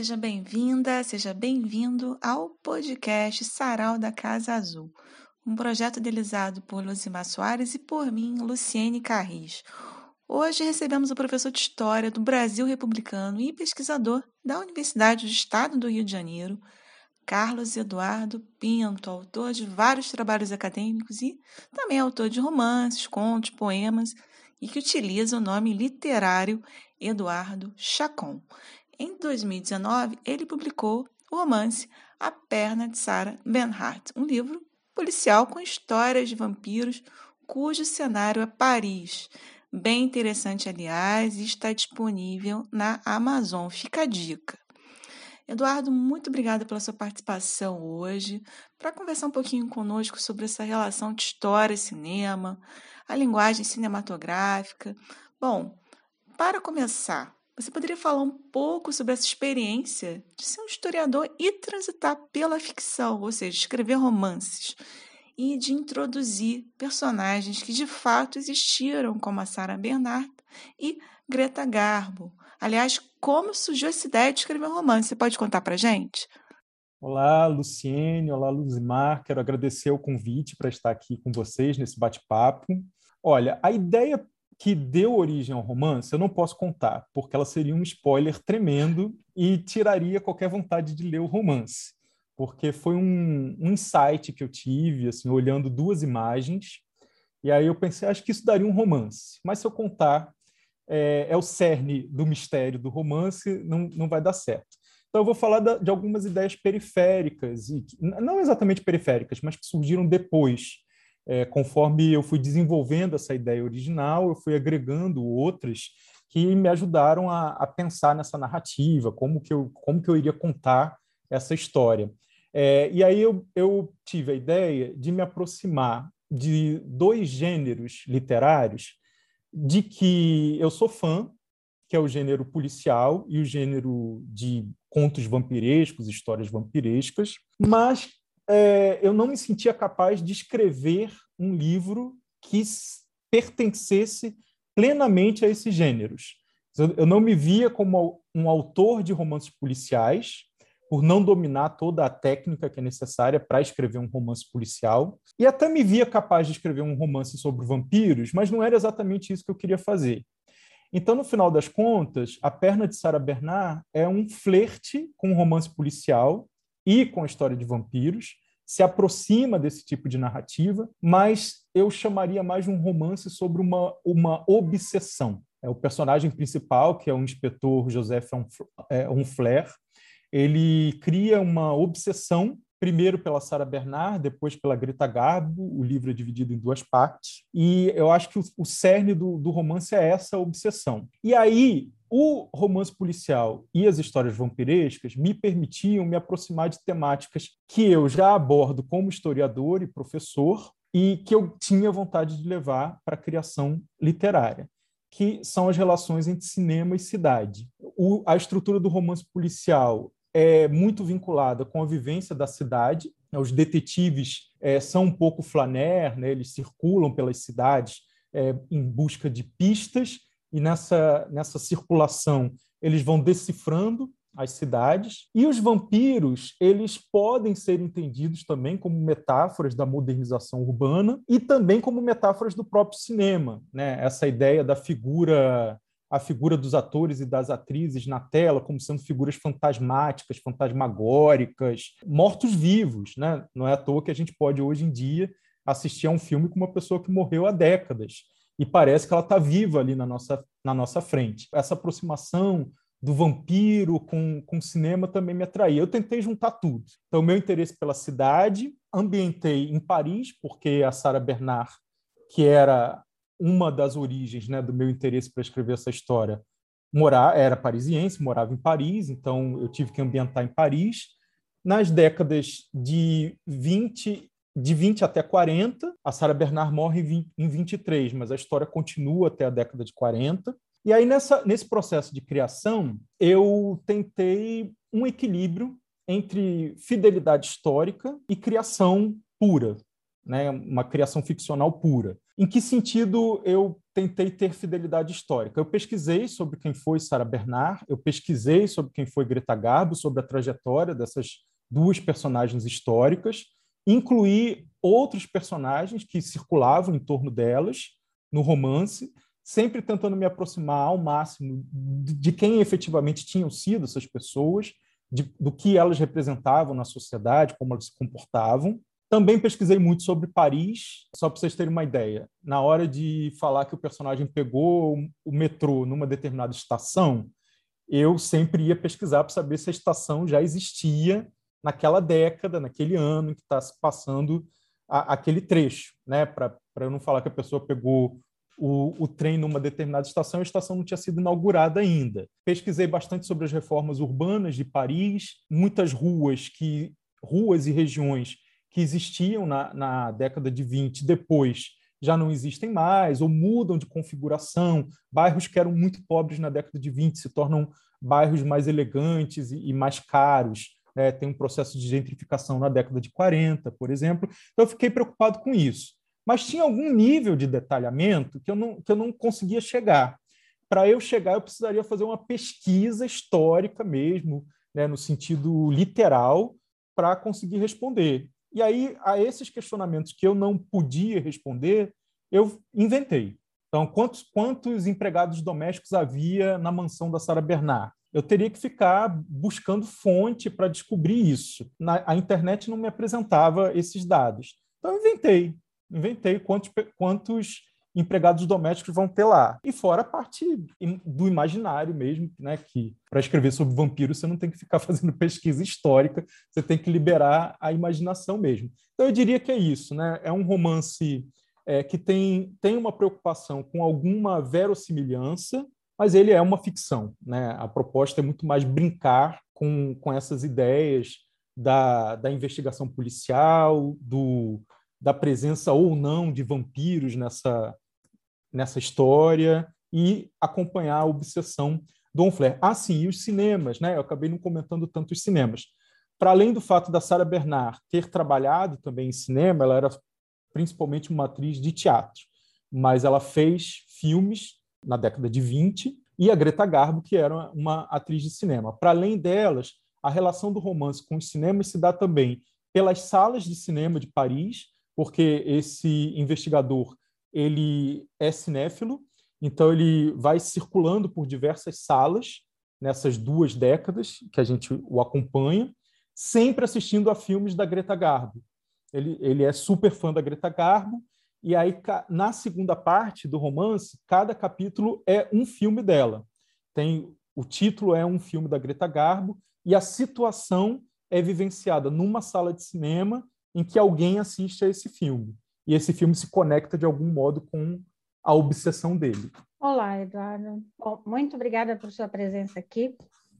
Seja bem-vinda, seja bem-vindo ao podcast Sarau da Casa Azul, um projeto idealizado por Luzimar Soares e por mim, Luciene Carris. Hoje recebemos o professor de História do Brasil Republicano e pesquisador da Universidade do Estado do Rio de Janeiro, Carlos Eduardo Pinto, autor de vários trabalhos acadêmicos e também autor de romances, contos, poemas e que utiliza o nome literário Eduardo Chacon. Em 2019, ele publicou o romance A Perna de Sarah Bernhardt, um livro policial com histórias de vampiros cujo cenário é Paris. Bem interessante, aliás, e está disponível na Amazon. Fica a dica. Eduardo, muito obrigada pela sua participação hoje, para conversar um pouquinho conosco sobre essa relação de história e cinema, a linguagem cinematográfica. Bom, para começar, você poderia falar um pouco sobre essa experiência de ser um historiador e transitar pela ficção, ou seja, escrever romances e de introduzir personagens que de fato existiram, como a Sarah Bernhardt e Greta Garbo. Aliás, como surgiu essa ideia de escrever um romance? Você pode contar para gente? Olá, Luciene. Olá, Luzimar. Quero agradecer o convite para estar aqui com vocês nesse bate-papo. Olha, a ideia que deu origem ao romance, eu não posso contar, porque ela seria um spoiler tremendo e tiraria qualquer vontade de ler o romance. Porque foi um, um insight que eu tive, assim, olhando duas imagens, e aí eu pensei, acho que isso daria um romance. Mas se eu contar, é, é o cerne do mistério do romance, não, não vai dar certo. Então, eu vou falar da, de algumas ideias periféricas, e não exatamente periféricas, mas que surgiram depois é, conforme eu fui desenvolvendo essa ideia original, eu fui agregando outras que me ajudaram a, a pensar nessa narrativa, como que eu, como que eu iria contar essa história. É, e aí eu, eu tive a ideia de me aproximar de dois gêneros literários de que eu sou fã, que é o gênero policial e o gênero de contos vampirescos, histórias vampirescas, mas é, eu não me sentia capaz de escrever um livro que pertencesse plenamente a esses gêneros. Eu não me via como um autor de romances policiais, por não dominar toda a técnica que é necessária para escrever um romance policial. E até me via capaz de escrever um romance sobre vampiros, mas não era exatamente isso que eu queria fazer. Então, no final das contas, A Perna de Sarah Bernard é um flerte com um romance policial e com a história de vampiros, se aproxima desse tipo de narrativa, mas eu chamaria mais de um romance sobre uma, uma obsessão. É o personagem principal, que é o inspetor Joseph Onfler, ele cria uma obsessão primeiro pela Sarah Bernard, depois pela Greta Garbo. O livro é dividido em duas partes. E eu acho que o, o cerne do, do romance é essa obsessão. E aí, o romance policial e as histórias vampirescas me permitiam me aproximar de temáticas que eu já abordo como historiador e professor e que eu tinha vontade de levar para a criação literária, que são as relações entre cinema e cidade. O, a estrutura do romance policial é muito vinculada com a vivência da cidade. Os detetives é, são um pouco flaner, né? eles circulam pelas cidades é, em busca de pistas e nessa, nessa circulação eles vão decifrando as cidades. E os vampiros, eles podem ser entendidos também como metáforas da modernização urbana e também como metáforas do próprio cinema, né? Essa ideia da figura a figura dos atores e das atrizes na tela como sendo figuras fantasmáticas, fantasmagóricas, mortos-vivos, né? Não é à toa que a gente pode hoje em dia assistir a um filme com uma pessoa que morreu há décadas e parece que ela está viva ali na nossa, na nossa frente. Essa aproximação do vampiro com, com cinema também me atraía. Eu tentei juntar tudo. Então, meu interesse pela cidade, ambientei em Paris, porque a Sarah Bernard, que era uma das origens né, do meu interesse para escrever essa história, morar, era parisiense, morava em Paris, então eu tive que ambientar em Paris. Nas décadas de 20 de 20 até 40. A Sarah Bernard morre em 23, mas a história continua até a década de 40. E aí, nessa, nesse processo de criação, eu tentei um equilíbrio entre fidelidade histórica e criação pura, né? uma criação ficcional pura. Em que sentido eu tentei ter fidelidade histórica? Eu pesquisei sobre quem foi Sarah Bernard, eu pesquisei sobre quem foi Greta Garbo, sobre a trajetória dessas duas personagens históricas, incluí outros personagens que circulavam em torno delas no romance, sempre tentando me aproximar ao máximo de quem efetivamente tinham sido essas pessoas, de, do que elas representavam na sociedade, como elas se comportavam. Também pesquisei muito sobre Paris, só para vocês terem uma ideia. Na hora de falar que o personagem pegou o metrô numa determinada estação, eu sempre ia pesquisar para saber se a estação já existia naquela década, naquele ano em que está se passando a, aquele trecho, né? Para eu não falar que a pessoa pegou o, o, trem numa determinada estação, a estação não tinha sido inaugurada ainda. Pesquisei bastante sobre as reformas urbanas de Paris, muitas ruas que ruas e regiões que existiam na, na década de 20 depois já não existem mais ou mudam de configuração. Bairros que eram muito pobres na década de 20 se tornam bairros mais elegantes e, e mais caros. É, tem um processo de gentrificação na década de 40, por exemplo. Então, eu fiquei preocupado com isso mas tinha algum nível de detalhamento que eu não, que eu não conseguia chegar. Para eu chegar, eu precisaria fazer uma pesquisa histórica mesmo, né, no sentido literal, para conseguir responder. E aí, a esses questionamentos que eu não podia responder, eu inventei. Então, quantos, quantos empregados domésticos havia na mansão da Sara Bernard? Eu teria que ficar buscando fonte para descobrir isso. Na, a internet não me apresentava esses dados. Então, eu inventei inventei quantos, quantos empregados domésticos vão ter lá. E fora a parte do imaginário mesmo, né, que para escrever sobre vampiros você não tem que ficar fazendo pesquisa histórica, você tem que liberar a imaginação mesmo. Então eu diria que é isso, né? É um romance é, que tem, tem uma preocupação com alguma verossimilhança, mas ele é uma ficção, né? A proposta é muito mais brincar com, com essas ideias da, da investigação policial, do da presença ou não de vampiros nessa, nessa história e acompanhar a obsessão do Onfler. Ah, sim, e os cinemas, né? Eu acabei não comentando tanto os cinemas. Para além do fato da Sarah Bernard ter trabalhado também em cinema, ela era principalmente uma atriz de teatro, mas ela fez filmes na década de 20 e a Greta Garbo, que era uma atriz de cinema. Para além delas, a relação do romance com os cinemas se dá também pelas salas de cinema de Paris, porque esse investigador ele é cinéfilo, então ele vai circulando por diversas salas nessas duas décadas que a gente o acompanha, sempre assistindo a filmes da Greta Garbo. Ele, ele é super fã da Greta Garbo, e aí na segunda parte do romance, cada capítulo é um filme dela. Tem o título é um filme da Greta Garbo e a situação é vivenciada numa sala de cinema em que alguém assiste a esse filme. E esse filme se conecta de algum modo com a obsessão dele. Olá, Eduardo. Bom, muito obrigada por sua presença aqui.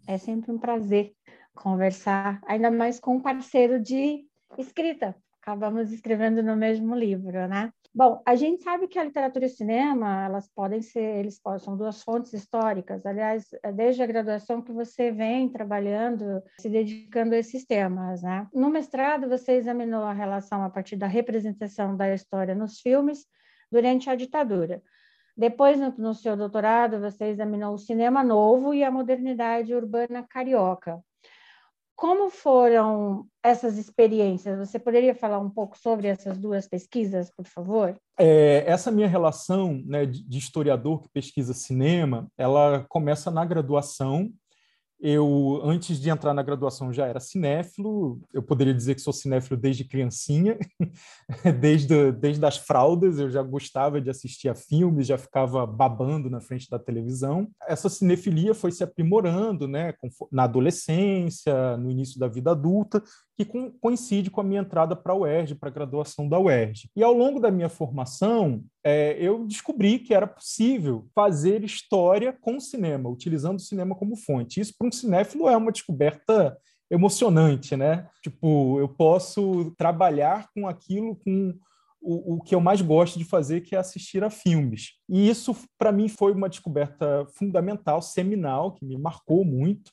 É sempre um prazer conversar, ainda mais com um parceiro de escrita. Acabamos escrevendo no mesmo livro, né? Bom, a gente sabe que a literatura e o cinema, elas podem ser, eles podem, são duas fontes históricas. Aliás, é desde a graduação que você vem trabalhando, se dedicando a esses temas, né? No mestrado, você examinou a relação a partir da representação da história nos filmes durante a ditadura. Depois, no, no seu doutorado, você examinou o cinema novo e a modernidade urbana carioca. Como foram essas experiências? Você poderia falar um pouco sobre essas duas pesquisas, por favor? É, essa minha relação né, de historiador que pesquisa cinema, ela começa na graduação eu, antes de entrar na graduação, já era cinéfilo. Eu poderia dizer que sou cinéfilo desde criancinha, desde, desde as fraldas. Eu já gostava de assistir a filmes, já ficava babando na frente da televisão. Essa cinefilia foi se aprimorando né, na adolescência, no início da vida adulta, que coincide com a minha entrada para a UERJ, para a graduação da UERJ. E ao longo da minha formação, é, eu descobri que era possível fazer história com cinema, utilizando o cinema como fonte. Isso, para um cinéfilo, é uma descoberta emocionante, né? Tipo, eu posso trabalhar com aquilo com o, o que eu mais gosto de fazer, que é assistir a filmes. E isso, para mim, foi uma descoberta fundamental, seminal, que me marcou muito.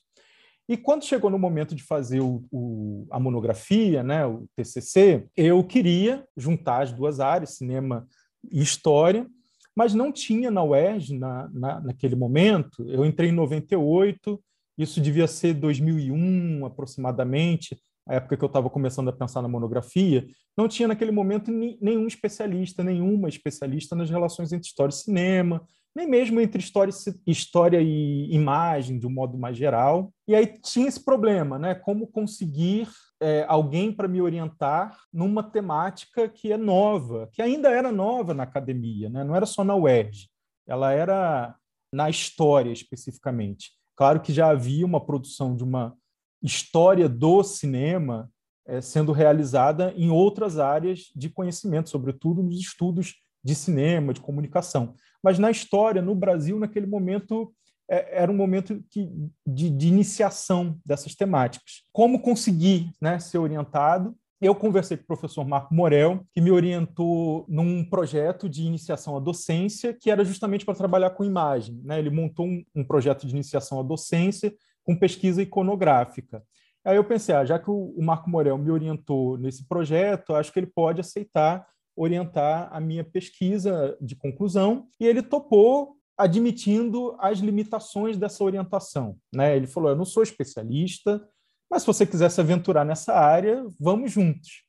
E quando chegou no momento de fazer o, o, a monografia, né, o TCC, eu queria juntar as duas áreas, cinema e história, mas não tinha na UERJ na, na, naquele momento. Eu entrei em 98, isso devia ser 2001 aproximadamente a época que eu estava começando a pensar na monografia, não tinha naquele momento nenhum especialista, nenhuma especialista nas relações entre história e cinema, nem mesmo entre história, história e imagem, de um modo mais geral. E aí tinha esse problema, né? Como conseguir é, alguém para me orientar numa temática que é nova, que ainda era nova na academia, né? não era só na UERJ, ela era na história especificamente. Claro que já havia uma produção de uma história do cinema é, sendo realizada em outras áreas de conhecimento, sobretudo nos estudos de cinema, de comunicação. Mas na história, no Brasil, naquele momento, é, era um momento que, de, de, iniciação dessas temáticas. Como conseguir né, ser orientado? Eu conversei com o professor Marco Morel, que me orientou num projeto de iniciação à docência, que era justamente para trabalhar com imagem. Né? Ele montou um, um projeto de iniciação à docência com pesquisa iconográfica. Aí eu pensei, ah, já que o Marco Morel me orientou nesse projeto, acho que ele pode aceitar orientar a minha pesquisa de conclusão, e ele topou admitindo as limitações dessa orientação. Né? Ele falou: Eu não sou especialista, mas se você quiser se aventurar nessa área, vamos juntos.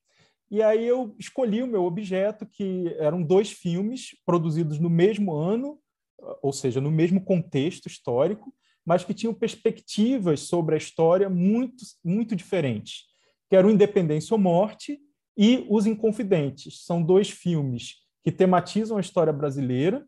E aí eu escolhi o meu objeto, que eram dois filmes produzidos no mesmo ano, ou seja, no mesmo contexto histórico, mas que tinham perspectivas sobre a história muito, muito diferentes, que eram Independência ou Morte e Os Inconfidentes. São dois filmes que tematizam a história brasileira,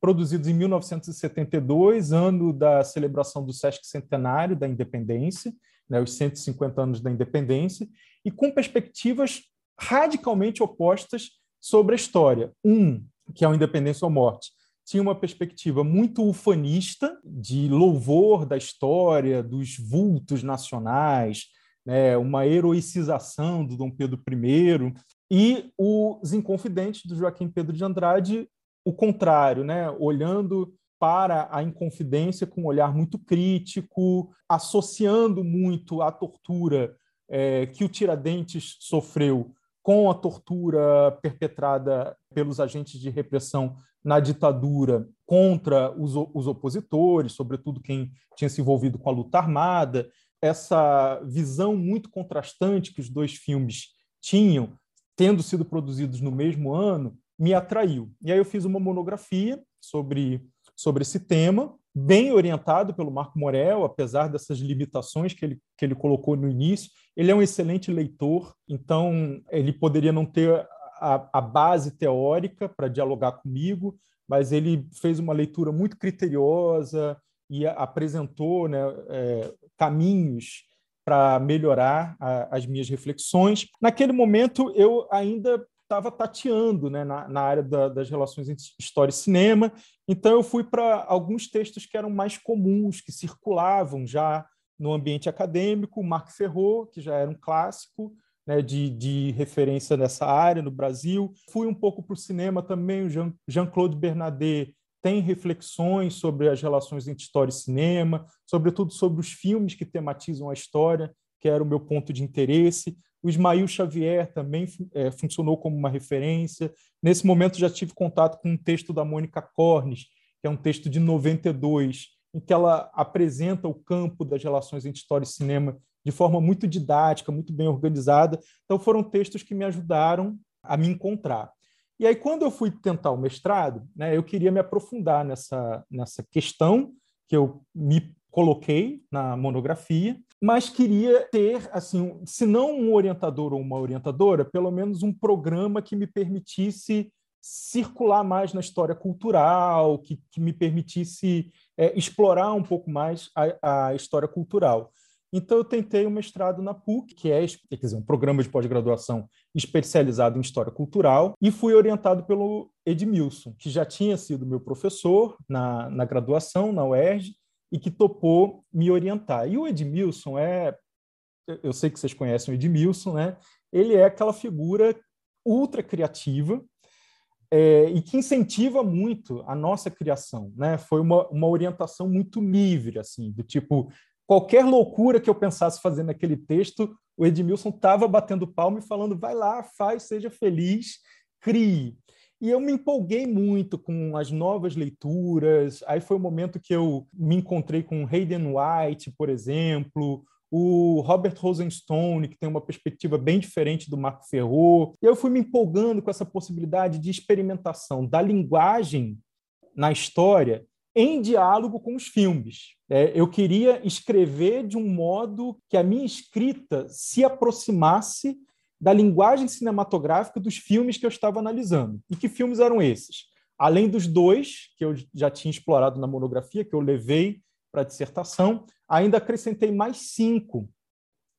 produzidos em 1972, ano da celebração do Sesc Centenário da Independência, né, os 150 anos da Independência, e com perspectivas radicalmente opostas sobre a história. Um, que é o Independência ou Morte, tinha uma perspectiva muito ufanista, de louvor da história, dos vultos nacionais, né, uma heroicização do Dom Pedro I, e Os Inconfidentes, do Joaquim Pedro de Andrade, o contrário, né, olhando para a Inconfidência com um olhar muito crítico, associando muito a tortura é, que o Tiradentes sofreu com a tortura perpetrada pelos agentes de repressão na ditadura contra os, os opositores, sobretudo quem tinha se envolvido com a luta armada. Essa visão muito contrastante que os dois filmes tinham, tendo sido produzidos no mesmo ano, me atraiu. E aí eu fiz uma monografia sobre, sobre esse tema, bem orientado pelo Marco Morel, apesar dessas limitações que ele, que ele colocou no início. Ele é um excelente leitor, então ele poderia não ter a, a base teórica para dialogar comigo, mas ele fez uma leitura muito criteriosa e apresentou né, é, caminhos para melhorar a, as minhas reflexões. Naquele momento, eu ainda estava tateando né, na, na área da, das relações entre história e cinema, então eu fui para alguns textos que eram mais comuns, que circulavam já no ambiente acadêmico, Marc Ferrot, que já era um clássico, né, de, de, referência nessa área no Brasil. Fui um pouco para o cinema também, o Jean-Claude Bernardet tem reflexões sobre as relações entre história e cinema, sobretudo sobre os filmes que tematizam a história, que era o meu ponto de interesse. O Ismael Xavier também é, funcionou como uma referência. Nesse momento já tive contato com um texto da Mônica Cornes, que é um texto de 92, em que ela apresenta o campo das relações entre história e cinema de forma muito didática, muito bem organizada. Então, foram textos que me ajudaram a me encontrar. E aí, quando eu fui tentar o mestrado, né, eu queria me aprofundar nessa, nessa questão que eu me coloquei na monografia, mas queria ter, assim, se não um orientador ou uma orientadora, pelo menos um programa que me permitisse circular mais na história cultural, que, que me permitisse é, explorar um pouco mais a, a história cultural. Então, eu tentei um mestrado na PUC, que é quer dizer, um programa de pós-graduação especializado em História Cultural, e fui orientado pelo Edmilson, que já tinha sido meu professor na, na graduação, na UERJ, e que topou me orientar. E o Edmilson é... Eu sei que vocês conhecem o Edmilson, né? Ele é aquela figura ultra criativa é, e que incentiva muito a nossa criação. Né? Foi uma, uma orientação muito livre, assim, do tipo, qualquer loucura que eu pensasse fazer naquele texto, o Edmilson estava batendo palma e falando, vai lá, faz, seja feliz, crie. E eu me empolguei muito com as novas leituras. Aí foi o momento que eu me encontrei com Hayden White, por exemplo, o Robert Rosenstone, que tem uma perspectiva bem diferente do Marco Ferro. E eu fui me empolgando com essa possibilidade de experimentação da linguagem na história em diálogo com os filmes. É, eu queria escrever de um modo que a minha escrita se aproximasse da linguagem cinematográfica dos filmes que eu estava analisando. E que filmes eram esses? Além dos dois que eu já tinha explorado na monografia, que eu levei para a dissertação, ainda acrescentei mais cinco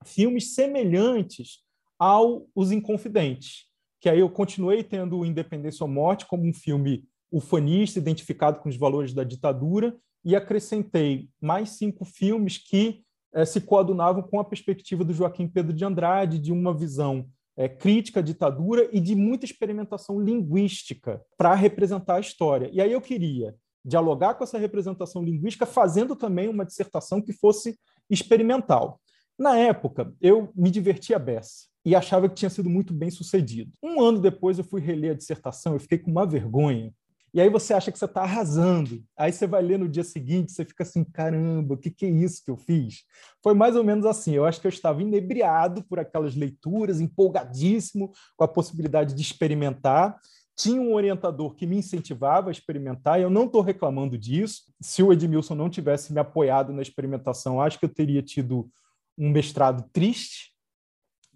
filmes semelhantes ao Os Inconfidentes, que aí eu continuei tendo Independência ou Morte como um filme ufanista, identificado com os valores da ditadura, e acrescentei mais cinco filmes que eh, se coadunavam com a perspectiva do Joaquim Pedro de Andrade, de uma visão eh, crítica à ditadura e de muita experimentação linguística para representar a história. E aí eu queria dialogar com essa representação linguística, fazendo também uma dissertação que fosse experimental. Na época, eu me divertia beça e achava que tinha sido muito bem sucedido. Um ano depois, eu fui reler a dissertação, eu fiquei com uma vergonha. E aí você acha que você está arrasando. Aí você vai ler no dia seguinte, você fica assim, caramba, o que, que é isso que eu fiz? Foi mais ou menos assim. Eu acho que eu estava inebriado por aquelas leituras, empolgadíssimo com a possibilidade de experimentar tinha um orientador que me incentivava a experimentar, e eu não estou reclamando disso. Se o Edmilson não tivesse me apoiado na experimentação, acho que eu teria tido um mestrado triste.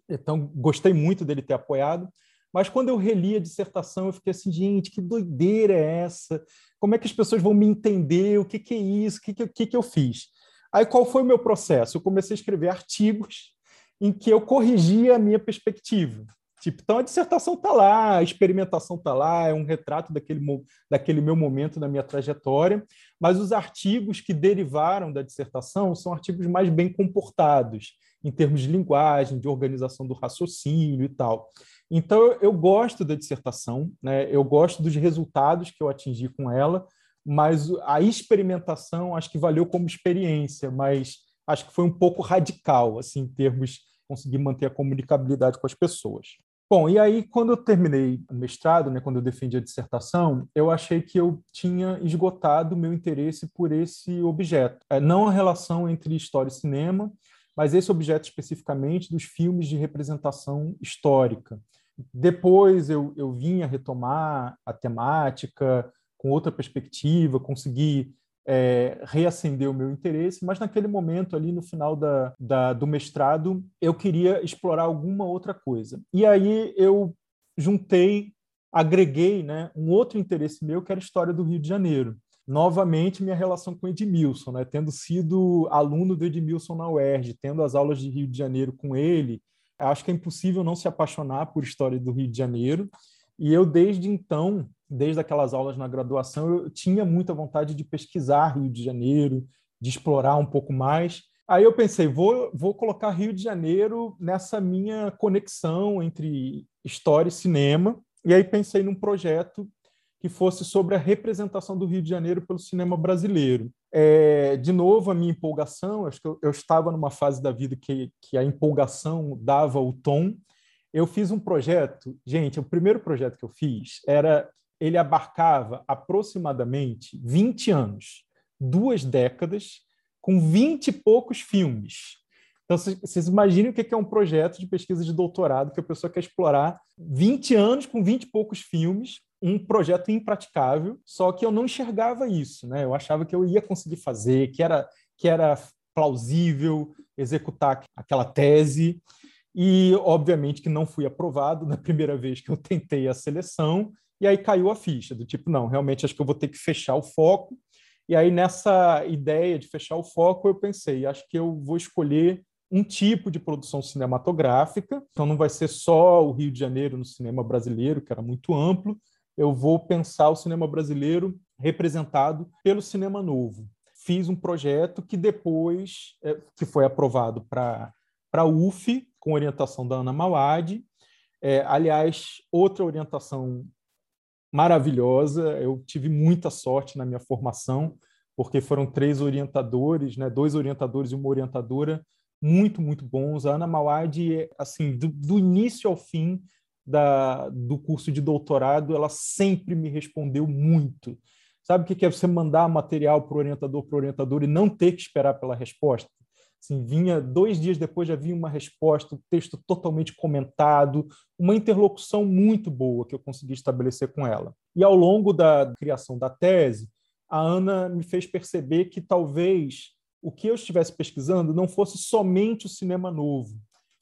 Então, gostei muito dele ter apoiado. Mas quando eu reli a dissertação, eu fiquei assim, gente, que doideira é essa? Como é que as pessoas vão me entender? O que, que é isso? O que, que, que, eu fiz? Aí, qual foi o meu processo? Eu comecei a escrever artigos em que eu corrigia a minha perspectiva. Tipo, então a dissertação está lá, a experimentação está lá, é um retrato daquele, daquele meu momento na minha trajetória, mas os artigos que derivaram da dissertação são artigos mais bem comportados, em termos de linguagem, de organização do raciocínio e tal. Então, eu, gosto da dissertação, né? eu gosto dos resultados que eu atingi com ela, mas a experimentação acho que valeu como experiência, mas acho que foi um pouco radical, assim, em termos de conseguir manter a comunicabilidade com as pessoas. Bom, e aí, quando eu terminei o mestrado, né, quando eu defendi a dissertação, eu achei que eu tinha esgotado o meu interesse por esse objeto. É, não a relação entre história e cinema, mas esse objeto especificamente dos filmes de representação histórica. Depois eu, eu vim a retomar a temática com outra perspectiva, consegui é, reacender o meu interesse, mas naquele momento, ali no final da, da, do mestrado, eu queria explorar alguma outra coisa. E aí eu juntei, agreguei né, um outro interesse meu, que era a história do Rio de Janeiro. Novamente, minha relação com Edmilson, né? tendo sido aluno do Edmilson na UERJ, tendo as aulas de Rio de Janeiro com ele, acho que é impossível não se apaixonar por história do Rio de Janeiro. E eu, desde então, desde aquelas aulas na graduação, eu tinha muita vontade de pesquisar Rio de Janeiro, de explorar um pouco mais. Aí eu pensei, vou, vou colocar Rio de Janeiro nessa minha conexão entre história e cinema. E aí pensei num projeto que fosse sobre a representação do Rio de Janeiro pelo cinema brasileiro. É, de novo, a minha empolgação, acho que eu, eu estava numa fase da vida que, que a empolgação dava o tom. Eu fiz um projeto, gente, o primeiro projeto que eu fiz era ele abarcava aproximadamente 20 anos, duas décadas, com 20 e poucos filmes. Então, vocês imaginem o que é um projeto de pesquisa de doutorado que a pessoa quer explorar 20 anos com 20 e poucos filmes, um projeto impraticável, só que eu não enxergava isso, né? Eu achava que eu ia conseguir fazer, que era, que era plausível executar aquela tese, e obviamente que não fui aprovado na primeira vez que eu tentei a seleção, e aí caiu a ficha, do tipo, não, realmente acho que eu vou ter que fechar o foco. E aí, nessa ideia de fechar o foco, eu pensei, acho que eu vou escolher um tipo de produção cinematográfica, então não vai ser só o Rio de Janeiro no cinema brasileiro, que era muito amplo, eu vou pensar o cinema brasileiro representado pelo cinema novo. Fiz um projeto que depois é, que foi aprovado para a UF, com orientação da Ana Mawad, É, aliás, outra orientação maravilhosa, eu tive muita sorte na minha formação, porque foram três orientadores, né, dois orientadores e uma orientadora muito, muito bons. A Ana Mawad, assim, do, do início ao fim da, do curso de doutorado, ela sempre me respondeu muito. Sabe o que é você mandar material para o orientador, para o orientador e não ter que esperar pela resposta? Assim, vinha dois dias depois já vinha uma resposta, um texto totalmente comentado, uma interlocução muito boa que eu consegui estabelecer com ela. E ao longo da criação da tese, a Ana me fez perceber que talvez o que eu estivesse pesquisando não fosse somente o cinema novo,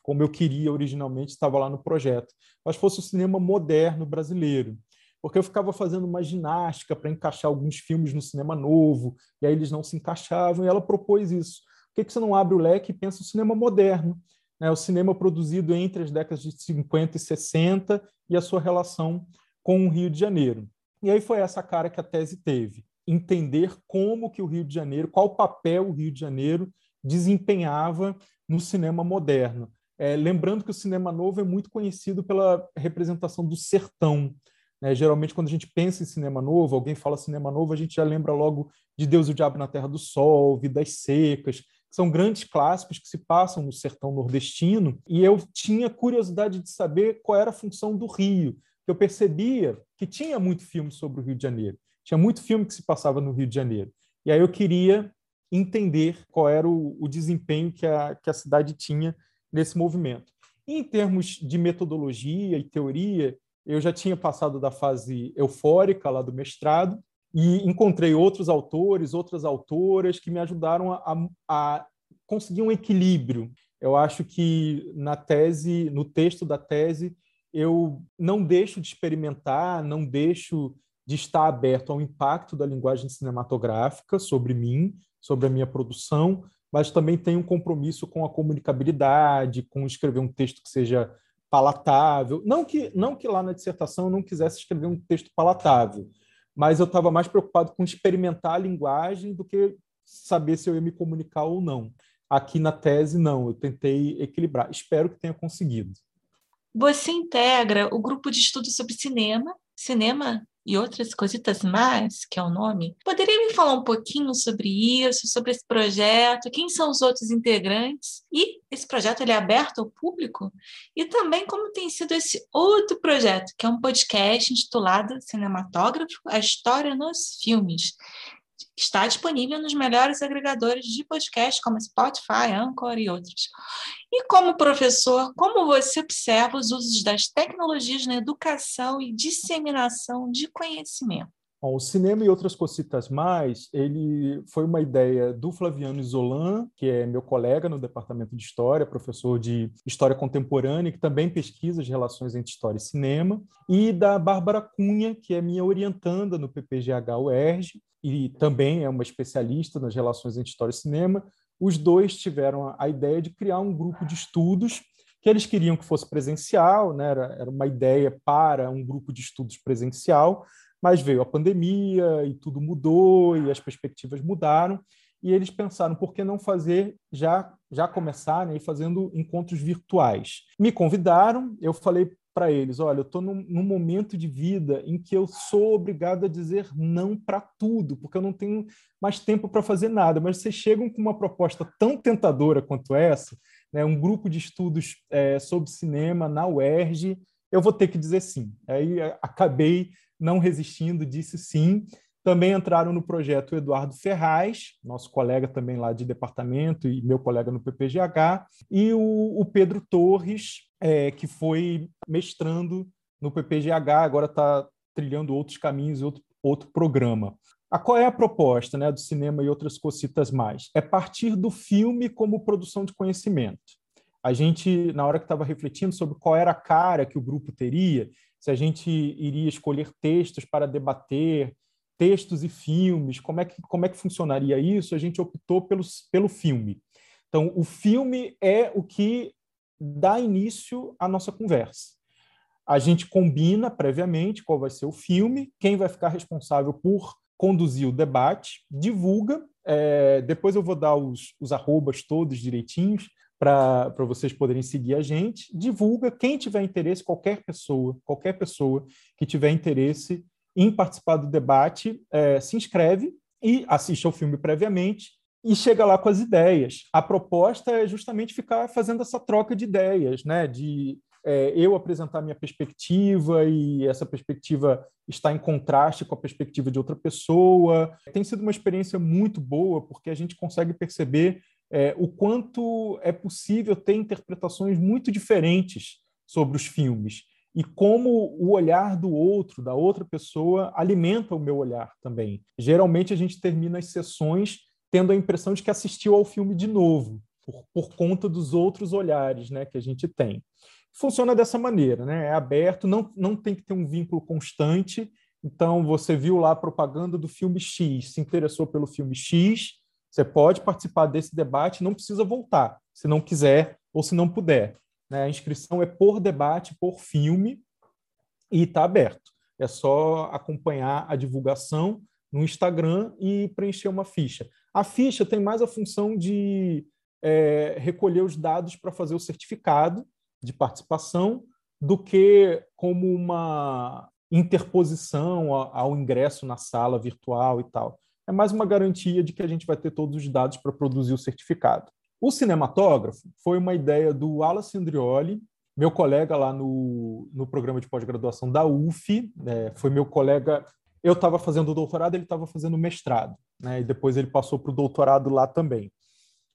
como eu queria originalmente, estava lá no projeto, mas fosse o cinema moderno brasileiro. Porque eu ficava fazendo uma ginástica para encaixar alguns filmes no cinema novo, e aí eles não se encaixavam, e ela propôs isso. Por que, você não abre o leque e pensa o cinema moderno? Né? O cinema produzido entre as décadas de 50 e 60 e a sua relação com o Rio de Janeiro. E aí foi essa cara que a tese teve entender como que o Rio de Janeiro, qual papel o Rio de Janeiro desempenhava no cinema moderno. É, lembrando que o cinema novo é muito conhecido pela representação do sertão. Né? Geralmente, quando a gente pensa em cinema novo, alguém fala cinema novo, a gente já lembra logo de Deus e o Diabo na Terra do Sol, Vidas Secas, que são grandes clássicos que se passam no sertão nordestino. E eu tinha curiosidade de saber qual era a função do Rio. Eu percebia que tinha muito filme sobre o Rio de Janeiro tinha muito filme que se passava no Rio de Janeiro. E aí eu queria entender qual era o, o desempenho que a, que a cidade tinha nesse movimento. Em termos de metodologia e teoria, eu já tinha passado da fase eufórica lá do mestrado e encontrei outros autores, outras autoras que me ajudaram a, a conseguir um equilíbrio. Eu acho que na tese, no texto da tese, eu não deixo de experimentar, não deixo de estar aberto ao impacto da linguagem cinematográfica sobre mim, sobre a minha produção, mas também tenho um compromisso com a comunicabilidade, com escrever um texto que seja palatável. Não que, não que lá na dissertação eu não quisesse escrever um texto palatável, mas eu estava mais preocupado com experimentar a linguagem do que saber se eu ia me comunicar ou não. Aqui na tese, não, eu tentei equilibrar. Espero que tenha conseguido. Você integra o grupo de estudo sobre cinema, cinema e outras cositas mais, que é o nome. Poderia me falar um pouquinho sobre isso, sobre esse projeto, quem são os outros integrantes? E esse projeto ele é aberto ao público? E também como tem sido esse outro projeto, que é um podcast intitulado Cinematógrafo, a História nos Filmes, está disponível nos melhores agregadores de podcast, como Spotify, Anchor e outros. E como professor, como você observa os usos das tecnologias na educação e disseminação de conhecimento? Bom, o cinema e outras cositas mais, ele foi uma ideia do Flaviano Isolan, que é meu colega no departamento de História, professor de História Contemporânea, que também pesquisa as relações entre História e Cinema, e da Bárbara Cunha, que é minha orientanda no PPGH UERJ, e também é uma especialista nas relações entre História e Cinema. Os dois tiveram a ideia de criar um grupo de estudos que eles queriam que fosse presencial, né? era, era uma ideia para um grupo de estudos presencial, mas veio a pandemia e tudo mudou e as perspectivas mudaram e eles pensaram por que não fazer já já começar né, fazendo encontros virtuais. Me convidaram, eu falei para eles, olha, eu estou num, num, momento de vida em que eu sou obrigado a dizer não para tudo, porque eu não tenho mais tempo para fazer nada. Mas vocês chegam com uma proposta tão tentadora quanto essa, né, um grupo de estudos é, sobre cinema na UERJ, eu vou ter que dizer sim. Aí acabei não resistindo, disse sim. Também entraram no projeto o Eduardo Ferraz, nosso colega também lá de departamento e meu colega no PPGH, e o, o Pedro Torres, é, que foi mestrando no PPGH, agora está trilhando outros caminhos, outro, outro programa. A qual é a proposta né, do cinema e outras cositas mais? É partir do filme como produção de conhecimento. A gente, na hora que estava refletindo sobre qual era a cara que o grupo teria, se a gente iria escolher textos para debater, textos e filmes, como é que, como é que funcionaria isso, a gente optou pelo, pelo filme. Então, o filme é o que dá início à nossa conversa. A gente combina previamente qual vai ser o filme, quem vai ficar responsável por conduzir o debate, divulga. É, depois eu vou dar os, os arrobas todos direitinhos, para vocês poderem seguir a gente. Divulga quem tiver interesse, qualquer pessoa, qualquer pessoa que tiver interesse em participar do debate, é, se inscreve e assiste ao filme previamente e chega lá com as ideias. A proposta é justamente ficar fazendo essa troca de ideias, né? De é, eu apresentar minha perspectiva e essa perspectiva está em contraste com a perspectiva de outra pessoa. Tem sido uma experiência muito boa porque a gente consegue perceber é, o quanto é possível ter interpretações muito diferentes sobre os filmes e como o olhar do outro, da outra pessoa, alimenta o meu olhar também. Geralmente a gente termina as sessões tendo a impressão de que assistiu ao filme de novo, por, por conta dos outros olhares né, que a gente tem. Funciona dessa maneira, né? é aberto, não, não tem que ter um vínculo constante. Então, você viu lá a propaganda do filme X, se interessou pelo filme X, você pode participar desse debate, não precisa voltar, se não quiser ou se não puder. Né? A inscrição é por debate, por filme, e está aberto. É só acompanhar a divulgação no Instagram e preencher uma ficha. A ficha tem mais a função de é, recolher os dados para fazer o certificado de participação do que como uma interposição ao ingresso na sala virtual e tal é mais uma garantia de que a gente vai ter todos os dados para produzir o certificado. O cinematógrafo foi uma ideia do Wallace Andrioli, meu colega lá no, no programa de pós-graduação da UF, né, foi meu colega. Eu estava fazendo o doutorado, ele estava fazendo o mestrado, né, e depois ele passou para o doutorado lá também.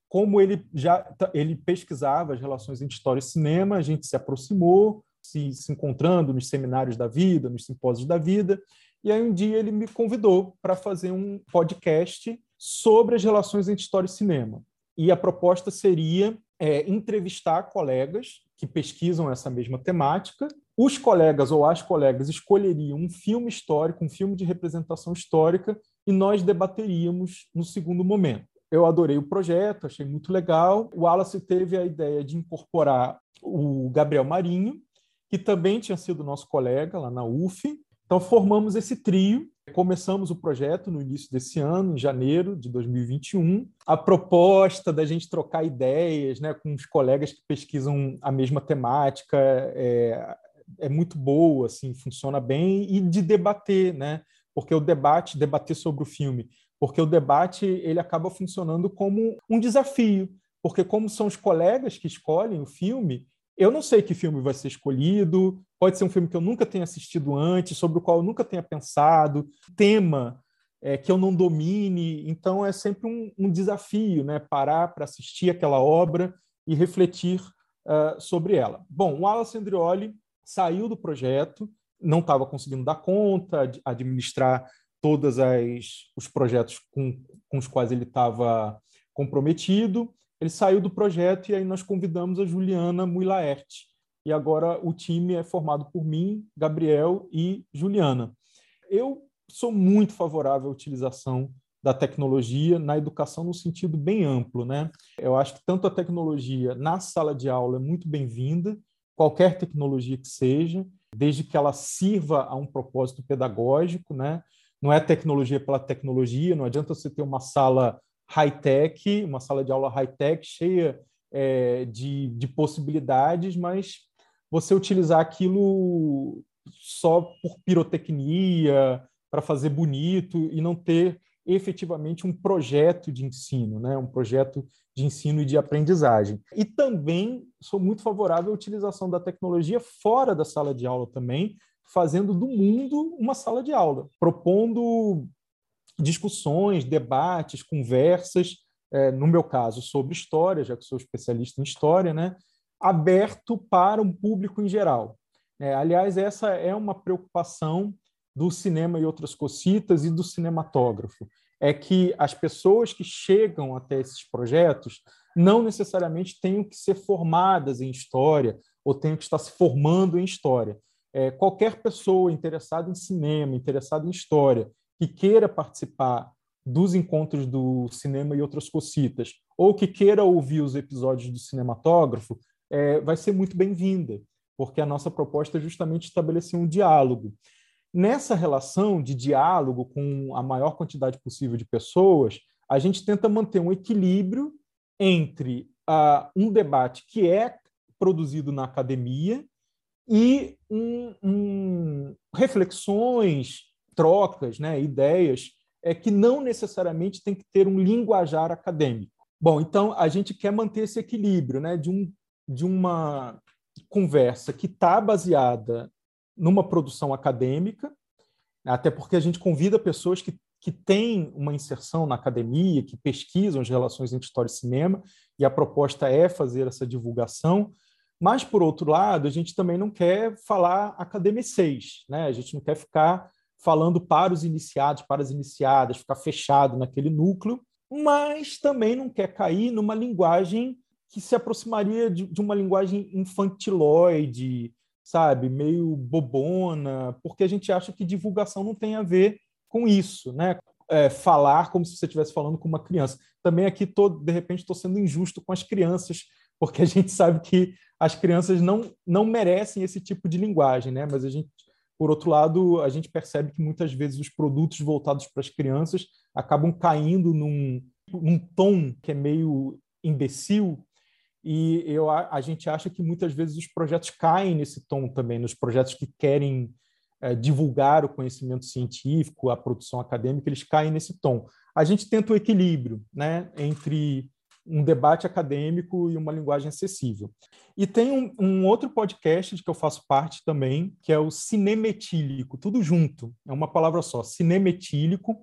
Como ele já ele pesquisava as relações entre história e cinema, a gente se aproximou, se, se encontrando nos seminários da vida, nos simpósios da vida, e aí um dia ele me convidou para fazer um podcast sobre as relações entre história e cinema. E a proposta seria é, entrevistar colegas que pesquisam essa mesma temática. Os colegas ou as colegas escolheriam um filme histórico, um filme de representação histórica, e nós debateríamos no segundo momento. Eu adorei o projeto, achei muito legal. O Wallace teve a ideia de incorporar o Gabriel Marinho, que também tinha sido nosso colega lá na UF, então, formamos esse trio, começamos o projeto no início desse ano, em janeiro de 2021. A proposta da gente trocar ideias né, com os colegas que pesquisam a mesma temática é, é muito boa, assim, funciona bem, e de debater, né? porque o debate, debater sobre o filme, porque o debate ele acaba funcionando como um desafio, porque como são os colegas que escolhem o filme, eu não sei que filme vai ser escolhido, pode ser um filme que eu nunca tenha assistido antes, sobre o qual eu nunca tenha pensado, tema é, que eu não domine. Então é sempre um, um desafio, né? Parar para assistir aquela obra e refletir uh, sobre ela. Bom, o Wallace Andrioli saiu do projeto, não estava conseguindo dar conta, administrar todos os projetos com, com os quais ele estava comprometido ele saiu do projeto e aí nós convidamos a Juliana Muilaert. E agora o time é formado por mim, Gabriel e Juliana. Eu sou muito favorável à utilização da tecnologia na educação no sentido bem amplo, né? Eu acho que tanto a tecnologia na sala de aula é muito bem-vinda, qualquer tecnologia que seja, desde que ela sirva a um propósito pedagógico, né? Não é tecnologia pela tecnologia, não adianta você ter uma sala high-tech, uma sala de aula high-tech cheia é, de, de possibilidades, mas você utilizar aquilo só por pirotecnia, para fazer bonito e não ter efetivamente um projeto de ensino, né? um projeto de ensino e de aprendizagem. E também sou muito favorável à utilização da tecnologia fora da sala de aula também, fazendo do mundo uma sala de aula, propondo discussões, debates, conversas, é, no meu caso, sobre história, já que sou especialista em história, né, aberto para um público em geral. É, aliás, essa é uma preocupação do cinema e outras cocitas e do cinematógrafo, é que as pessoas que chegam até esses projetos não necessariamente tenham que ser formadas em história ou tenham que estar se formando em história. É, qualquer pessoa interessada em cinema, interessada em história, que queira participar dos encontros do cinema e outras cocitas, ou que queira ouvir os episódios do cinematógrafo, é, vai ser muito bem-vinda, porque a nossa proposta é justamente estabelecer um diálogo. Nessa relação de diálogo com a maior quantidade possível de pessoas, a gente tenta manter um equilíbrio entre uh, um debate que é produzido na academia e um, um, reflexões, trocas, né, ideias, é que não necessariamente tem que ter um linguajar acadêmico. Bom, então a gente quer manter esse equilíbrio né, de, um, de uma conversa que está baseada numa produção acadêmica, até porque a gente convida pessoas que, que têm uma inserção na academia, que pesquisam as relações entre história e cinema, e a proposta é fazer essa divulgação, mas, por outro lado, a gente também não quer falar academicês, né? a gente não quer ficar falando para os iniciados, para as iniciadas, ficar fechado naquele núcleo, mas também não quer cair numa linguagem que se aproximaria de, de uma linguagem infantiloide, sabe, meio bobona, porque a gente acha que divulgação não tem a ver com isso, né? É, falar como se você estivesse falando com uma criança. Também aqui, tô, de repente, estou sendo injusto com as crianças, porque a gente sabe que as crianças não, não merecem esse tipo de linguagem, né? Mas a gente, por outro lado, a gente percebe que muitas vezes os produtos voltados para as crianças acabam caindo num, num tom que é meio imbecil e eu, a, a gente acha que muitas vezes os projetos caem nesse tom também, nos projetos que querem é, divulgar o conhecimento científico, a produção acadêmica, eles caem nesse tom. A gente tenta o equilíbrio né, entre um debate acadêmico e uma linguagem acessível. E tem um, um, outro podcast de que eu faço parte também, que é o cinemetílico, tudo junto, é uma palavra só, cinemetílico,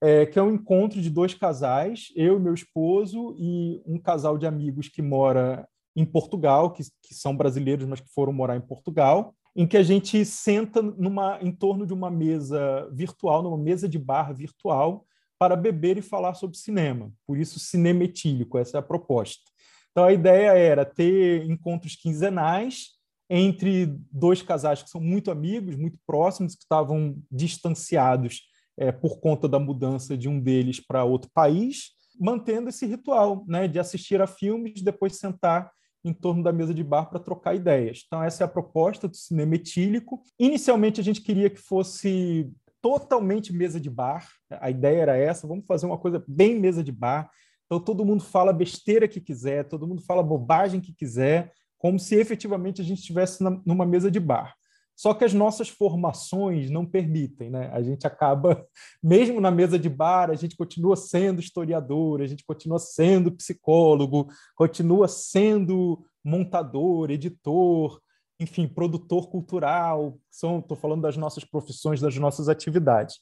é, que é um encontro de dois casais, eu e meu esposo, e um casal de amigos que mora em Portugal, que, que são brasileiros, mas que foram morar em Portugal, em que a gente senta numa, em torno de uma mesa virtual, numa mesa de bar virtual, para beber e falar sobre cinema. Por isso, cinema etílico, essa é a proposta. Então, a ideia era ter encontros quinzenais entre dois casais que são muito amigos, muito próximos, que estavam distanciados é, por conta da mudança de um deles para outro país, mantendo esse ritual né, de assistir a filmes, depois sentar em torno da mesa de bar para trocar ideias. Então, essa é a proposta do cinema etílico. Inicialmente, a gente queria que fosse totalmente mesa de bar. A ideia era essa, vamos fazer uma coisa bem mesa de bar. Então todo mundo fala besteira que quiser, todo mundo fala bobagem que quiser, como se efetivamente a gente estivesse numa mesa de bar. Só que as nossas formações não permitem, né? A gente acaba, mesmo na mesa de bar, a gente continua sendo historiador, a gente continua sendo psicólogo, continua sendo montador, editor, enfim, produtor cultural, estou falando das nossas profissões, das nossas atividades.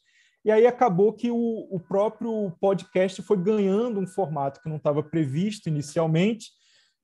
E aí acabou que o, o próprio podcast foi ganhando um formato que não estava previsto inicialmente,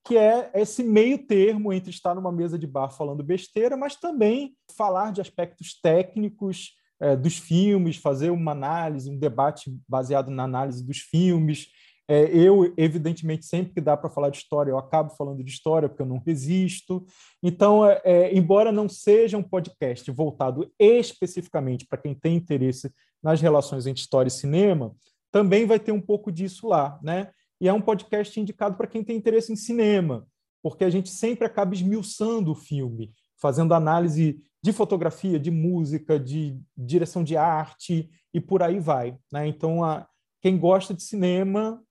que é esse meio termo entre estar numa mesa de bar falando besteira, mas também falar de aspectos técnicos é, dos filmes, fazer uma análise, um debate baseado na análise dos filmes, é, eu, evidentemente, sempre que dá para falar de história, eu acabo falando de história, porque eu não resisto. Então, é, é embora não seja um podcast voltado especificamente para quem tem interesse nas relações entre história e cinema, também vai ter um pouco disso lá, né? E é um podcast indicado para quem tem interesse em cinema, porque a gente sempre acaba esmiuçando o filme, fazendo análise de fotografia, de música, de direção de arte e por aí vai. Né? Então, a, quem gosta de cinema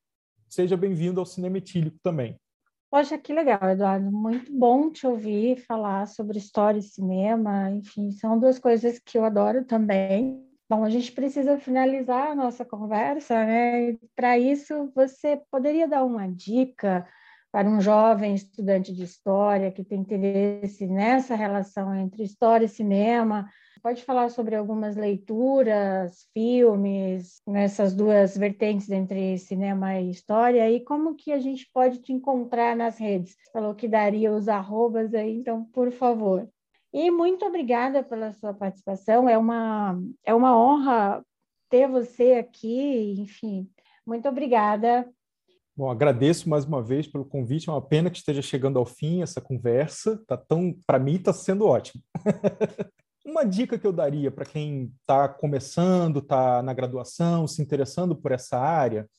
seja bem-vindo ao Cinema Etílico também. Poxa, que legal, Eduardo. Muito bom te ouvir falar sobre história e cinema. Enfim, são duas coisas que eu adoro também. Bom, a gente precisa finalizar a nossa conversa, né? Para isso, você poderia dar uma dica para um jovem estudante de história que tem interesse nessa relação entre história e cinema, Pode falar sobre algumas leituras, filmes, nessas duas vertentes entre cinema e história, e como que a gente pode te encontrar nas redes? Falou que daria os arrobas aí, então, por favor. E muito obrigada pela sua participação, é uma, é uma honra ter você aqui, enfim, muito obrigada. Bom, agradeço mais uma vez pelo convite. É uma pena que esteja chegando ao fim essa conversa. Tá tão, para mim, está sendo ótimo. Uma dica que eu daria para quem está começando, está na graduação, se interessando por essa área,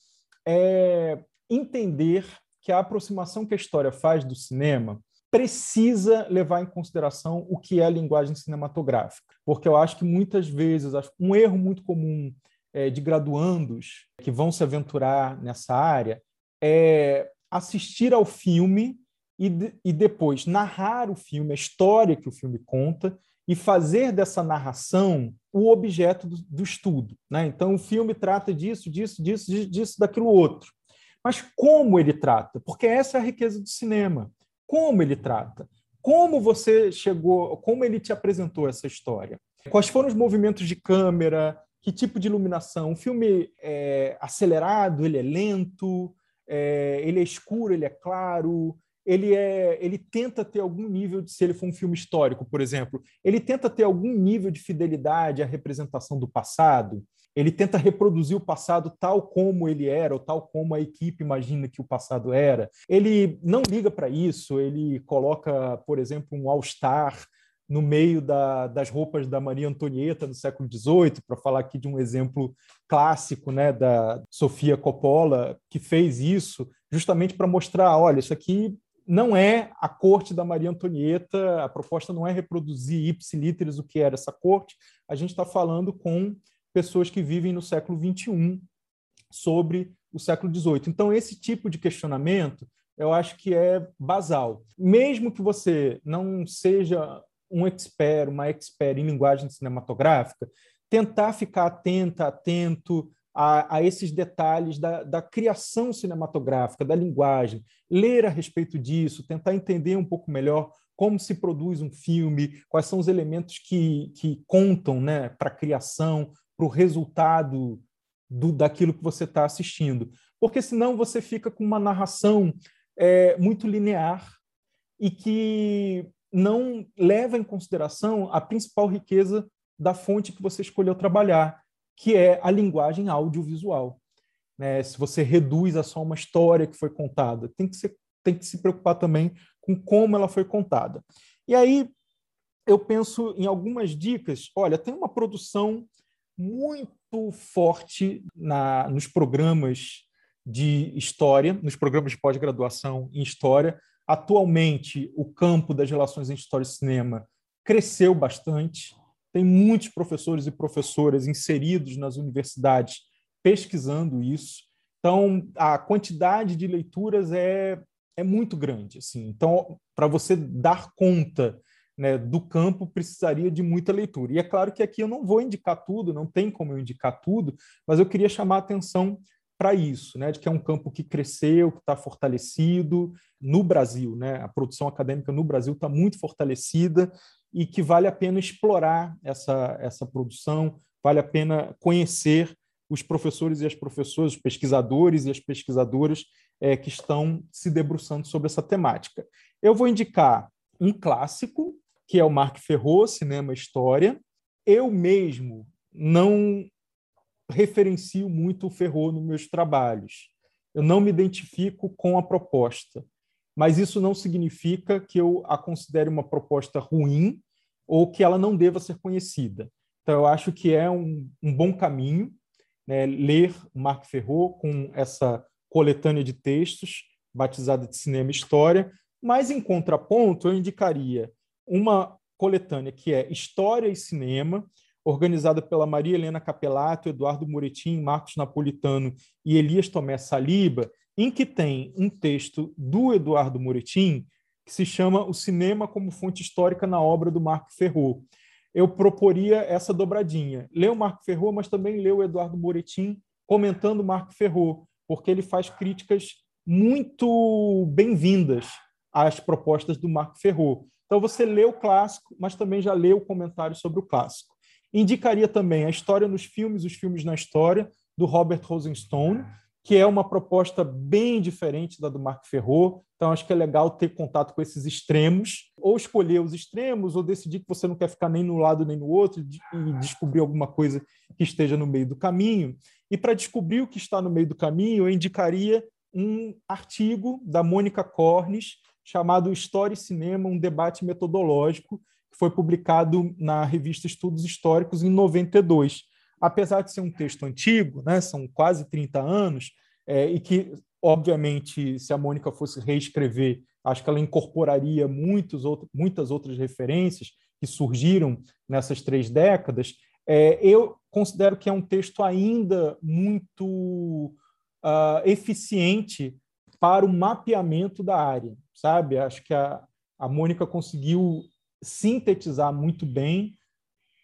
é entender que a aproximação que a história faz do cinema precisa levar em consideração o que é a linguagem cinematográfica, porque eu acho que muitas vezes um erro muito comum é, de graduandos que vão se aventurar nessa área é assistir ao filme e, e depois narrar o filme, a história que o filme conta, e fazer dessa narração o objeto do, do estudo. Né? Então, o filme trata disso, disso, disso, disso, disso, daquilo outro. Mas como ele trata? Porque essa é a riqueza do cinema. Como ele trata? Como você chegou, como ele te apresentou essa história? Quais foram os movimentos de câmera? Que tipo de iluminação? O filme é acelerado? Ele é lento? É, ele é escuro? Ele é claro? Ele é ele tenta ter algum nível de se ele for um filme histórico, por exemplo, ele tenta ter algum nível de fidelidade à representação do passado. Ele tenta reproduzir o passado tal como ele era, ou tal como a equipe imagina que o passado era. Ele não liga para isso, ele coloca, por exemplo, um All-Star no meio da, das roupas da Maria Antonieta no século XVIII, para falar aqui de um exemplo clássico né, da Sofia Coppola, que fez isso justamente para mostrar, olha, isso aqui não é a corte da Maria Antonieta, a proposta não é reproduzir ipsilíteres o que era essa corte, a gente está falando com pessoas que vivem no século XXI sobre o século XVIII. Então, esse tipo de questionamento eu acho que é basal. Mesmo que você não seja um expert, uma expert em linguagem cinematográfica, tentar ficar atenta, atento a, a esses detalhes da, da, criação cinematográfica, da linguagem, ler a respeito disso, tentar entender um pouco melhor como se produz um filme, quais são os elementos que, que contam né, para a criação, para o resultado do, daquilo que você está assistindo. Porque senão você fica com uma narração é, muito linear e que não leva em consideração a principal riqueza da fonte que você escolheu trabalhar, que é a linguagem audiovisual. Né? Se você reduz a só uma história que foi contada, tem que, ser, tem que se preocupar também com como ela foi contada. E aí eu penso em algumas dicas. Olha, tem uma produção muito forte na, nos programas de história, nos programas de pós-graduação em história. Atualmente, o campo das relações em história e cinema cresceu bastante tem muitos professores e professoras inseridos nas universidades pesquisando isso. Então, a quantidade de leituras é, é muito grande. Assim. Então, para você dar conta né, do campo, precisaria de muita leitura. E é claro que aqui eu não vou indicar tudo, não tem como eu indicar tudo, mas eu queria chamar a atenção para isso, né, de que é um campo que cresceu, que está fortalecido no Brasil. Né? A produção acadêmica no Brasil está muito fortalecida e que vale a pena explorar essa, essa produção, vale a pena conhecer os professores e as professoras, os pesquisadores e as pesquisadoras é, que estão se debruçando sobre essa temática. Eu vou indicar um clássico, que é o Marc Ferro, Cinema História. Eu mesmo não referencio muito o Ferro nos meus trabalhos. Eu não me identifico com a proposta mas isso não significa que eu a considere uma proposta ruim ou que ela não deva ser conhecida. Então, eu acho que é um, um bom caminho né, ler Marc Ferro com essa coletânea de textos, batizada de Cinema e História, mas, em contraponto, eu indicaria uma coletânea que é História e Cinema, organizada pela Maria Helena Capelato, Eduardo Moretim, Marcos Napolitano e Elias Tomé Saliba, em que tem um texto do Eduardo Moretim que se chama O Cinema como Fonte Histórica na Obra do Marco Ferro. Eu proporia essa dobradinha. Ler o Marco Ferro, mas também ler o Eduardo Moretim comentando o Marco Ferro, porque ele faz críticas muito bem-vindas às propostas do Marco Ferro. Então você lê o clássico, mas também já lê o comentário sobre o clássico. Indicaria também a História nos Filmes, Os Filmes na História, do Robert Rosenstone, que é uma proposta bem diferente da do Marco Ferro. Então, acho que é legal ter contato com esses extremos, ou escolher os extremos, ou decidir que você não quer ficar nem no lado nem no outro e descobrir alguma coisa que esteja no meio do caminho. E para descobrir o que está no meio do caminho, eu indicaria um artigo da Mônica Cornes chamado História e Cinema, um debate metodológico, que foi publicado na revista Estudos Históricos em 92 apesar de ser um texto antigo, né, são quase 30 anos, é, e que, obviamente, se a Mônica fosse reescrever, acho que ela incorporaria muitos outro, muitas outras referências que surgiram nessas três décadas, é, eu considero que é um texto ainda muito uh, eficiente para o mapeamento da área, sabe? Acho que a, a Mônica conseguiu sintetizar muito bem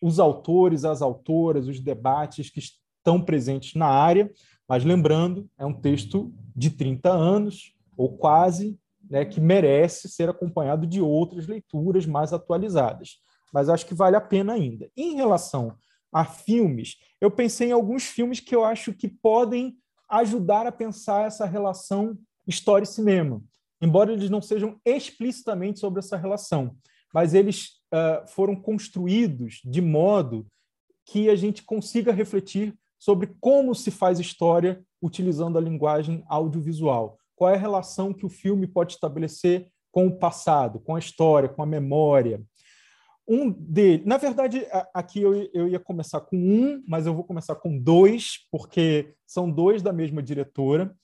os autores, as autoras, os debates que estão presentes na área, mas lembrando, é um texto de 30 anos, ou quase, né, que merece ser acompanhado de outras leituras mais atualizadas. Mas acho que vale a pena ainda. Em relação a filmes, eu pensei em alguns filmes que eu acho que podem ajudar a pensar essa relação história e cinema, embora eles não sejam explicitamente sobre essa relação, mas eles uh, foram construídos de modo que a gente consiga refletir sobre como se faz história utilizando a linguagem audiovisual. Qual é a relação que o filme pode estabelecer com o passado, com a história, com a memória. Um de, na verdade, aqui eu, eu ia começar com um, mas eu vou começar com dois, porque são dois da mesma diretora.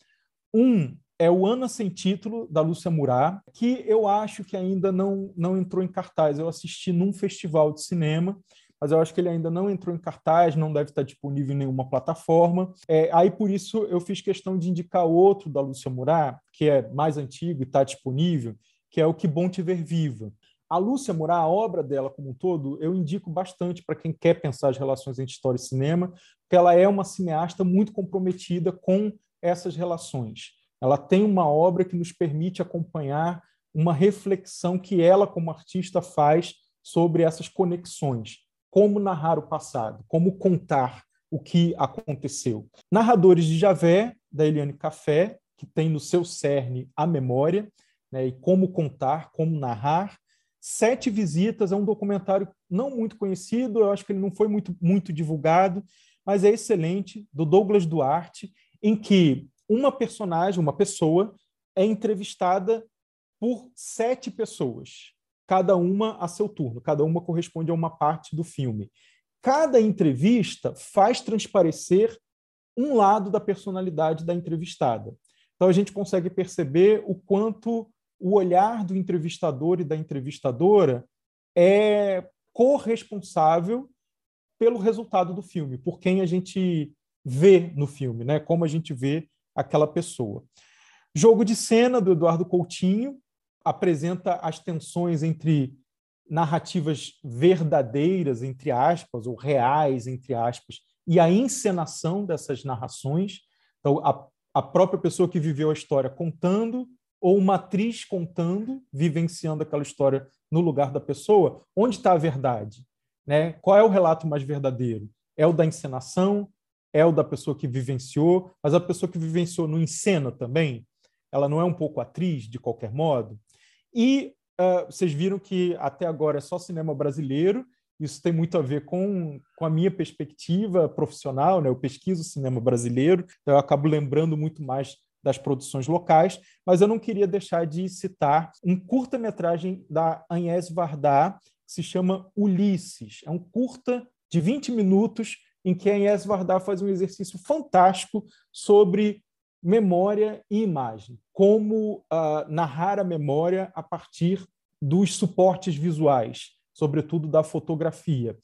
Um é o Ana Sem Título, da Lúcia Murat, que eu acho que ainda não, não entrou em cartaz. Eu assisti num festival de cinema, mas eu acho que ele ainda não entrou em cartaz, não deve estar disponível em nenhuma plataforma. É, aí, por isso, eu fiz questão de indicar outro da Lúcia Murat, que é mais antigo e está disponível, que é o Que Bom Te Ver Viva. A Lúcia Murat, a obra dela como um todo, eu indico bastante para quem quer pensar as relações entre história e cinema, porque ela é uma cineasta muito comprometida com essas relações. Ela tem uma obra que nos permite acompanhar uma reflexão que ela, como artista, faz sobre essas conexões. Como narrar o passado, como contar o que aconteceu. Narradores de Javé, da Eliane Café, que tem no seu cerne a memória, né, e como contar, como narrar. Sete Visitas é um documentário não muito conhecido, eu acho que ele não foi muito, muito divulgado, mas é excelente, do Douglas Duarte, em que uma personagem, uma pessoa, é entrevistada por sete pessoas, cada uma a seu turno, cada uma corresponde a uma parte do filme. Cada entrevista faz transparecer um lado da personalidade da entrevistada. Então a gente consegue perceber o quanto o olhar do entrevistador e da entrevistadora é corresponsável pelo resultado do filme, por quem a gente vê no filme, né? Como a gente vê aquela pessoa. Jogo de cena do Eduardo Coutinho apresenta as tensões entre narrativas verdadeiras, entre aspas, ou reais, entre aspas, e a encenação dessas narrações. Então, a, a própria pessoa que viveu a história contando, ou uma atriz contando, vivenciando aquela história no lugar da pessoa, onde está a verdade? Né? Qual é o relato mais verdadeiro? É o da encenação? É o da pessoa que vivenciou, mas a pessoa que vivenciou não encena também? Ela não é um pouco atriz, de qualquer modo? E uh, vocês viram que até agora é só cinema brasileiro, isso tem muito a ver com, com a minha perspectiva profissional, né? eu pesquiso cinema brasileiro, então eu acabo lembrando muito mais das produções locais, mas eu não queria deixar de citar um curta-metragem da Agnès Varda, que se chama Ulisses. É um curta de 20 minutos em que a Inés Vardar faz um exercício fantástico sobre memória e imagem, como uh, narrar a memória a partir dos suportes visuais, sobretudo da fotografia.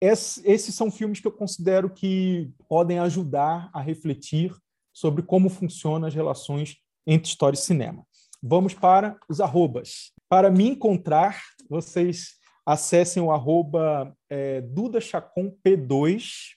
esses são filmes que eu considero que podem ajudar a refletir sobre como funcionam as relações entre história e cinema. Vamos para os arrobas. Para me encontrar, vocês acessem o arroba é, Duda Chacon P2,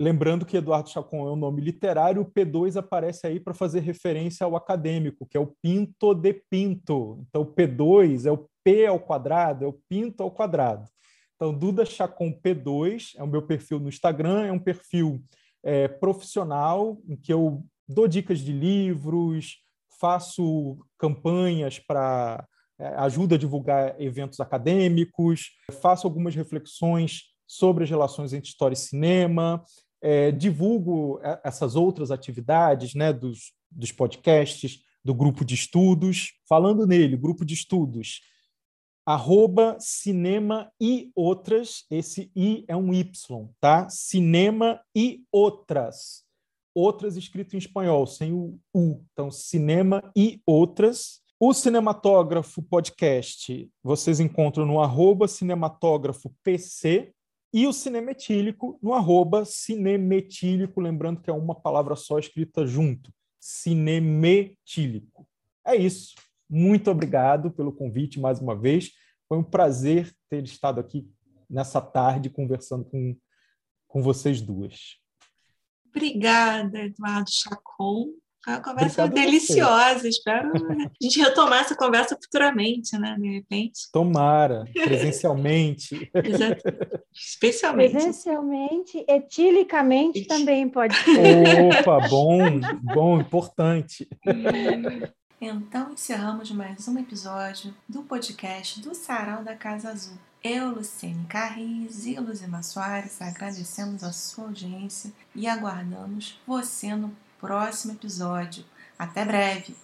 Lembrando que Eduardo Chacon é um nome literário, o P2 aparece aí para fazer referência ao acadêmico, que é o Pinto de Pinto. Então, o P2 é o P ao quadrado, é o Pinto ao quadrado. Então, Duda Chacon P2 é o meu perfil no Instagram, é um perfil é, profissional, em que eu dou dicas de livros, faço campanhas para é, ajuda a divulgar eventos acadêmicos, faço algumas reflexões sobre as relações entre história e cinema, é, divulgo é, essas outras atividades né, dos, dos podcasts, do grupo de estudos. Falando nele, grupo de estudos, arroba cinema e outras, esse I é um Y, tá? Cinema e outras. Outras escrito em espanhol, sem o U. Então, cinema e outras. O Cinematógrafo Podcast vocês encontram no arroba cinematógrafo PC, e o cinema etílico no arroba cinemetílico, lembrando que é uma palavra só escrita junto, cinemetílico. é isso. Muito obrigado pelo convite mais uma vez. Foi um prazer ter estado aqui nessa tarde conversando com, com vocês duas. Obrigada, Eduardo Chacon. Foi uma conversa Obrigado deliciosa. Espero a gente retomar essa conversa futuramente, né? De repente. Tomara, presencialmente. Especialmente. Presencialmente, etilicamente também pode ser. Opa, bom, bom, importante. Então encerramos mais um episódio do podcast do Sarau da Casa Azul. Eu, Luciene Carris e Luzima Soares agradecemos a sua audiência e aguardamos você no próximo episódio. Até breve!